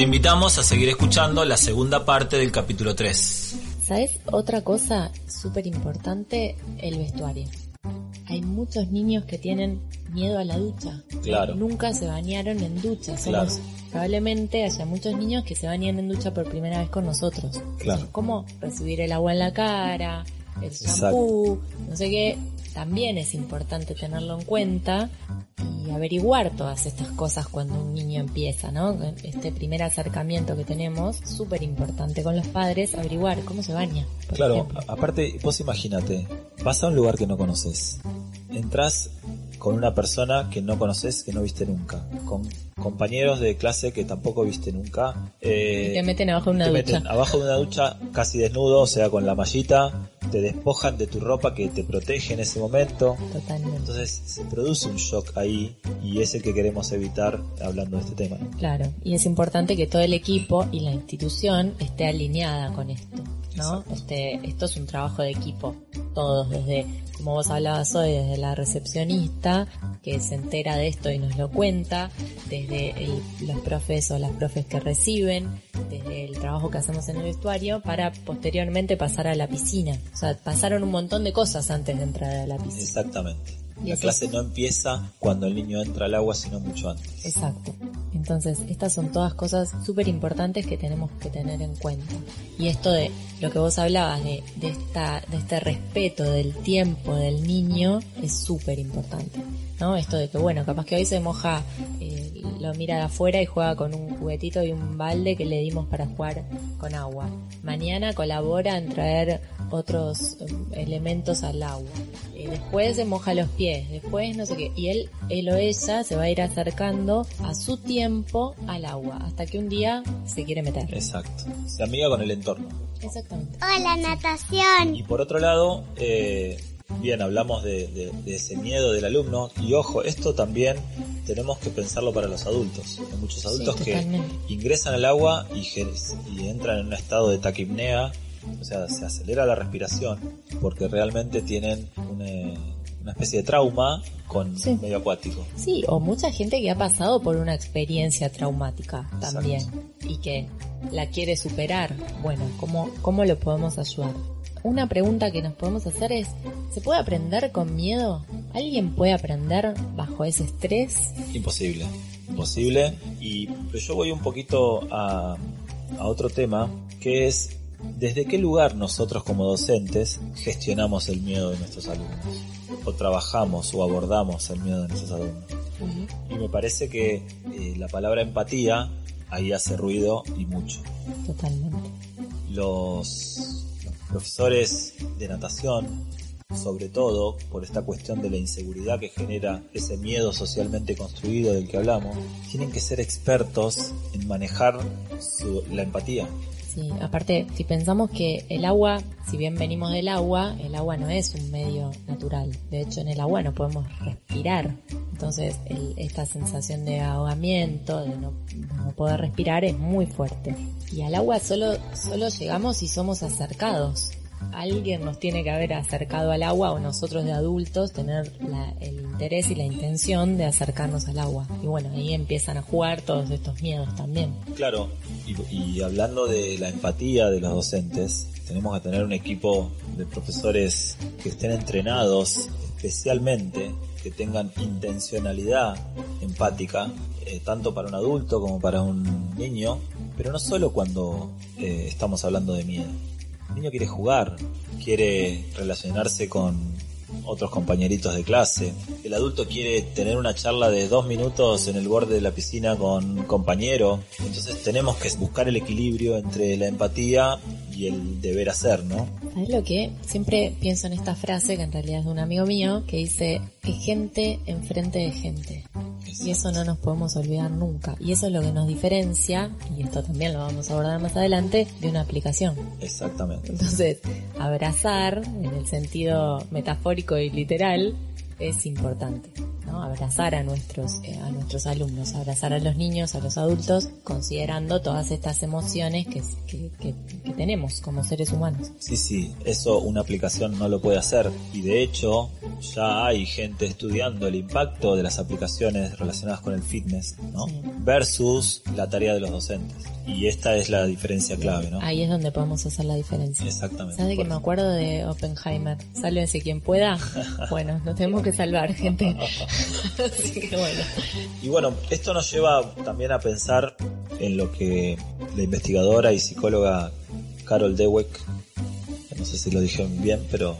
Te invitamos a seguir escuchando la segunda parte del capítulo 3. ¿Sabes otra cosa súper importante? El vestuario. Hay muchos niños que tienen miedo a la ducha. Claro. Nunca se bañaron en ducha. Somos, Probablemente haya muchos niños que se bañan en ducha por primera vez con nosotros. Claro. ¿Cómo recibir el agua en la cara, el shampoo, no sé qué? También es importante tenerlo en cuenta y averiguar todas estas cosas cuando un niño empieza, ¿no? Este primer acercamiento que tenemos, súper importante con los padres, averiguar cómo se baña. Claro, aparte, vos imagínate, vas a un lugar que no conoces, entras con una persona que no conoces, que no viste nunca, con compañeros de clase que tampoco viste nunca, eh, Y te meten abajo de una te ducha. meten abajo de una ducha casi desnudo, o sea, con la mallita, te despojan de tu ropa que te protege en ese momento. Totalmente. Entonces se produce un shock ahí y es el que queremos evitar hablando de este tema. Claro, y es importante que todo el equipo y la institución esté alineada con esto, ¿no? Este, esto es un trabajo de equipo, todos, desde, como vos hablabas hoy, desde la recepcionista, que se entera de esto y nos lo cuenta, desde el- los profes o las profes que reciben, desde el trabajo que hacemos en el vestuario, para posteriormente pasar a la piscina. O sea, pasaron un montón de cosas antes de entrar a la piscina. Exactamente. La clase no empieza cuando el niño entra al agua, sino mucho antes. Exacto. Entonces, estas son todas cosas súper importantes que tenemos que tener en cuenta. Y esto de lo que vos hablabas, de, de, esta, de este respeto del tiempo del niño, es súper importante. ¿No? Esto de que, bueno, capaz que hoy se moja, eh, lo mira de afuera y juega con un juguetito y un balde que le dimos para jugar con agua. Mañana colabora en traer otros eh, elementos al agua. Eh, después se moja los pies, después no sé qué. Y él, él o ella se va a ir acercando a su tiempo al agua, hasta que un día se quiere meter. Exacto. Se amiga con el entorno. Exactamente. Hola, natación. Y por otro lado, eh, bien, hablamos de, de- de ese miedo del alumno. Y ojo, esto también tenemos que pensarlo para los adultos. Hay muchos adultos que ingresan al agua y, y entran en un estado de taquipnea. O sea, se acelera la respiración porque realmente tienen una, una especie de trauma con Sí. medio acuático. Sí, o mucha gente que ha pasado por una experiencia traumática también y que la quiere superar. Bueno, ¿cómo, ¿cómo lo podemos ayudar? Una pregunta que nos podemos hacer es, ¿se puede aprender con miedo? ¿Alguien puede aprender bajo ese estrés? Imposible, imposible. Y pero yo voy un poquito a, a otro tema, que es desde qué lugar nosotros como docentes gestionamos el miedo de nuestros alumnos, o trabajamos o abordamos el miedo de nuestros alumnos. Y me parece que eh, la palabra empatía ahí hace ruido y mucho. Totalmente. Los profesores de natación, sobre todo por esta cuestión de la inseguridad que genera ese miedo socialmente construido del que hablamos, tienen que ser expertos en manejar su- la empatía. Sí, aparte, si pensamos que el agua, si bien venimos del agua, el agua no es un medio natural. De hecho, en el agua no podemos respirar. Entonces, el- esta sensación de ahogamiento, de no, no poder respirar, es muy fuerte. Y al agua solo, solo llegamos si somos acercados. Alguien nos tiene que haber acercado al agua o nosotros de adultos tener la- el interés y la intención de acercarnos al agua. Y bueno, ahí empiezan a jugar todos estos miedos también. Claro, y, hablando de la empatía de los docentes, tenemos que tener un equipo de profesores que estén entrenados especialmente, que tengan intencionalidad empática, eh, tanto para un adulto como para un niño, pero no solo cuando eh, estamos hablando de miedo. El niño quiere jugar, quiere relacionarse con otros compañeritos de clase. El adulto quiere tener una charla de dos minutos en el borde de la piscina con un compañero. Entonces tenemos que buscar el equilibrio entre la empatía y el deber hacer, ¿no? ¿Sabes lo que? Siempre pienso en esta frase, que en realidad es de un amigo mío, que dice, es gente enfrente de gente. Y eso no nos podemos olvidar nunca. Y eso es lo que nos diferencia, y esto también lo vamos a abordar más adelante, de una aplicación. Exactamente. Entonces, abrazar, en el sentido metafórico y literal, es importante. ¿No? abrazar a nuestros, eh, a nuestros alumnos, abrazar a los niños, a los adultos, considerando todas estas emociones que, que, que, que tenemos como seres humanos. Sí, sí, eso una aplicación no lo puede hacer y de hecho ya hay gente estudiando el impacto de las aplicaciones relacionadas con el fitness, ¿no? Sí. Versus la tarea de los docentes. Y esta es la diferencia clave, ¿no? Ahí es donde podemos hacer la diferencia. Exactamente. ¿Sabes que me acuerdo de Oppenheimer? Sálvense quien pueda. Bueno, nos tenemos que salvar, gente. Así que bueno. Y bueno, esto nos lleva también a pensar en lo que la investigadora y psicóloga Carol Dweck, no sé si lo dije bien, pero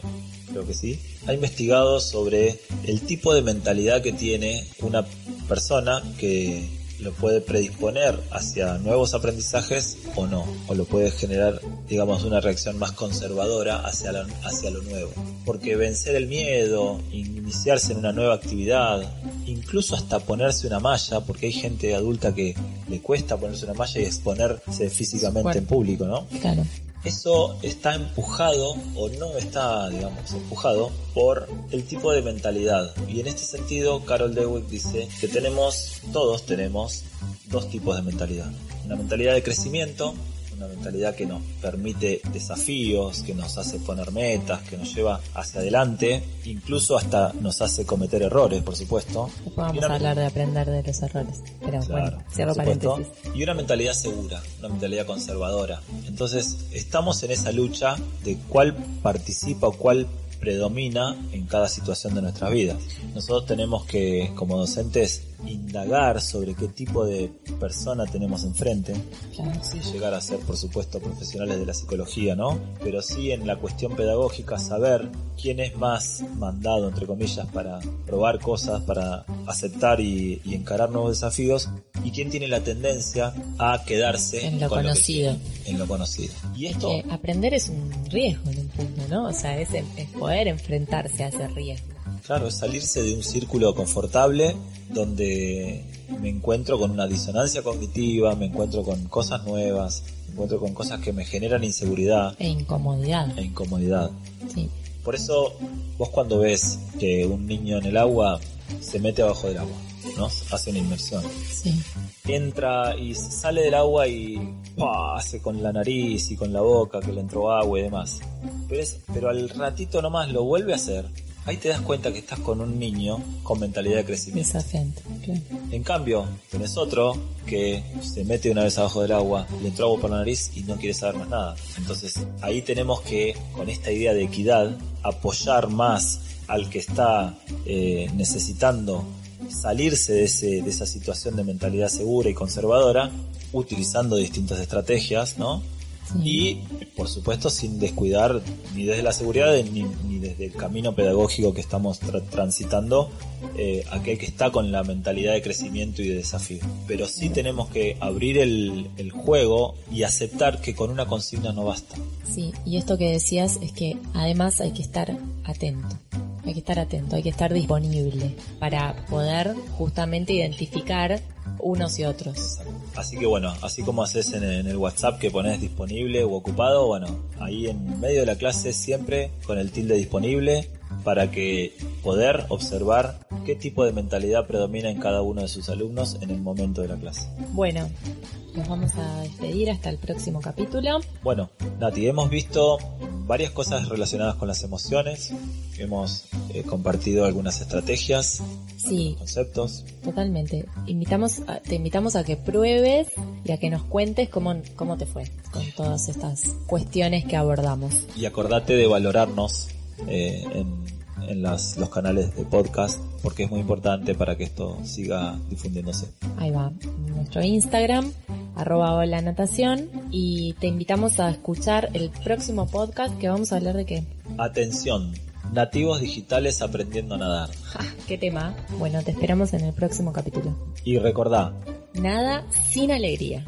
creo que sí, ha investigado sobre el tipo de mentalidad que tiene una persona que lo puede predisponer hacia nuevos aprendizajes o no, o lo puede generar, digamos, una reacción más conservadora hacia, la- hacia lo nuevo. Porque vencer el miedo, iniciarse en una nueva actividad, incluso hasta ponerse una malla, porque hay gente adulta que le cuesta ponerse una malla y exponerse físicamente Bueno. en público, ¿no? Claro. Eso está empujado o no está, digamos, empujado por el tipo de mentalidad. Y en este sentido, Carol Dweck dice que tenemos, todos tenemos, dos tipos de mentalidad. Una mentalidad de crecimiento, una mentalidad que nos permite desafíos, que nos hace poner metas, que nos lleva hacia adelante, incluso hasta nos hace cometer errores, por supuesto. Después vamos una- a hablar de aprender de los errores. Pero Claro, bueno, cierro paréntesis. Y una mentalidad segura, una mentalidad conservadora. Entonces, estamos en esa lucha de cuál participa o cuál predomina en cada situación de nuestras vidas. Nosotros tenemos que, como docentes, indagar sobre qué tipo de persona tenemos enfrente, Claro. sin llegar a ser, por supuesto, profesionales de la psicología, ¿no? Pero sí en la cuestión pedagógica saber quién es más mandado, entre comillas, para probar cosas, para aceptar y, y encarar nuevos desafíos, y quién tiene la tendencia a quedarse En lo con conocido. en lo conocido. Y esto, Que aprender es un riesgo en un punto, ¿no? O sea, es, es poder enfrentarse a ese riesgo. Claro, es salirse de un círculo confortable donde me encuentro con una disonancia cognitiva, me encuentro con cosas nuevas, me encuentro con cosas que me generan inseguridad E incomodidad. e incomodidad. Sí. Por eso vos cuando ves que un niño en el agua se mete abajo del agua, ¿no? Hace una inmersión. Sí. Entra y sale del agua y ¡pah! hace con la nariz y con la boca que le entró agua y demás. Pero, es- pero al ratito nomás lo vuelve a hacer. Ahí te das cuenta que estás con un niño con mentalidad de crecimiento. Desafiante. Claro. En cambio, tenés otro que se mete una vez abajo del agua, le entró agua por la nariz y no quiere saber más nada. Entonces, ahí tenemos que, con esta idea de equidad, apoyar más al que está eh, necesitando salirse de, ese, de esa situación de mentalidad segura y conservadora, utilizando distintas estrategias, ¿no? Y, por supuesto, sin descuidar ni desde la seguridad ni, ni desde el camino pedagógico que estamos tra- transitando, eh, aquel que está con la mentalidad de crecimiento y de desafío. Pero sí tenemos que abrir el, el juego y aceptar que con una consigna no basta. Sí, y esto que decías es que además hay que estar atento. Hay que estar atento, hay que estar disponible para poder justamente identificar unos y otros. Así que bueno, así como haces en, en el WhatsApp que pones disponible o ocupado, bueno, ahí en medio de la clase siempre con el tilde disponible para que poder observar qué tipo de mentalidad predomina en cada uno de sus alumnos en el momento de la clase. Bueno, nos vamos a despedir hasta el próximo capítulo. Bueno, Nati, hemos visto varias cosas relacionadas con las emociones, hemos eh, compartido algunas estrategias, Sí, conceptos. totalmente. Invitamos a- te invitamos a que pruebes y a que nos cuentes cómo, cómo te fue con todas estas cuestiones que abordamos. Y acordate de valorarnos eh, en, en las- los canales de podcast, porque es muy importante para que esto siga difundiéndose. Ahí va, nuestro Instagram, arroba hola natación, y te invitamos a escuchar el próximo podcast que vamos a hablar de qué. Atención, nativos digitales aprendiendo a nadar. Ja, ¿Qué tema? Bueno, te esperamos en el próximo capítulo. Y recordá, Nada sin alegría.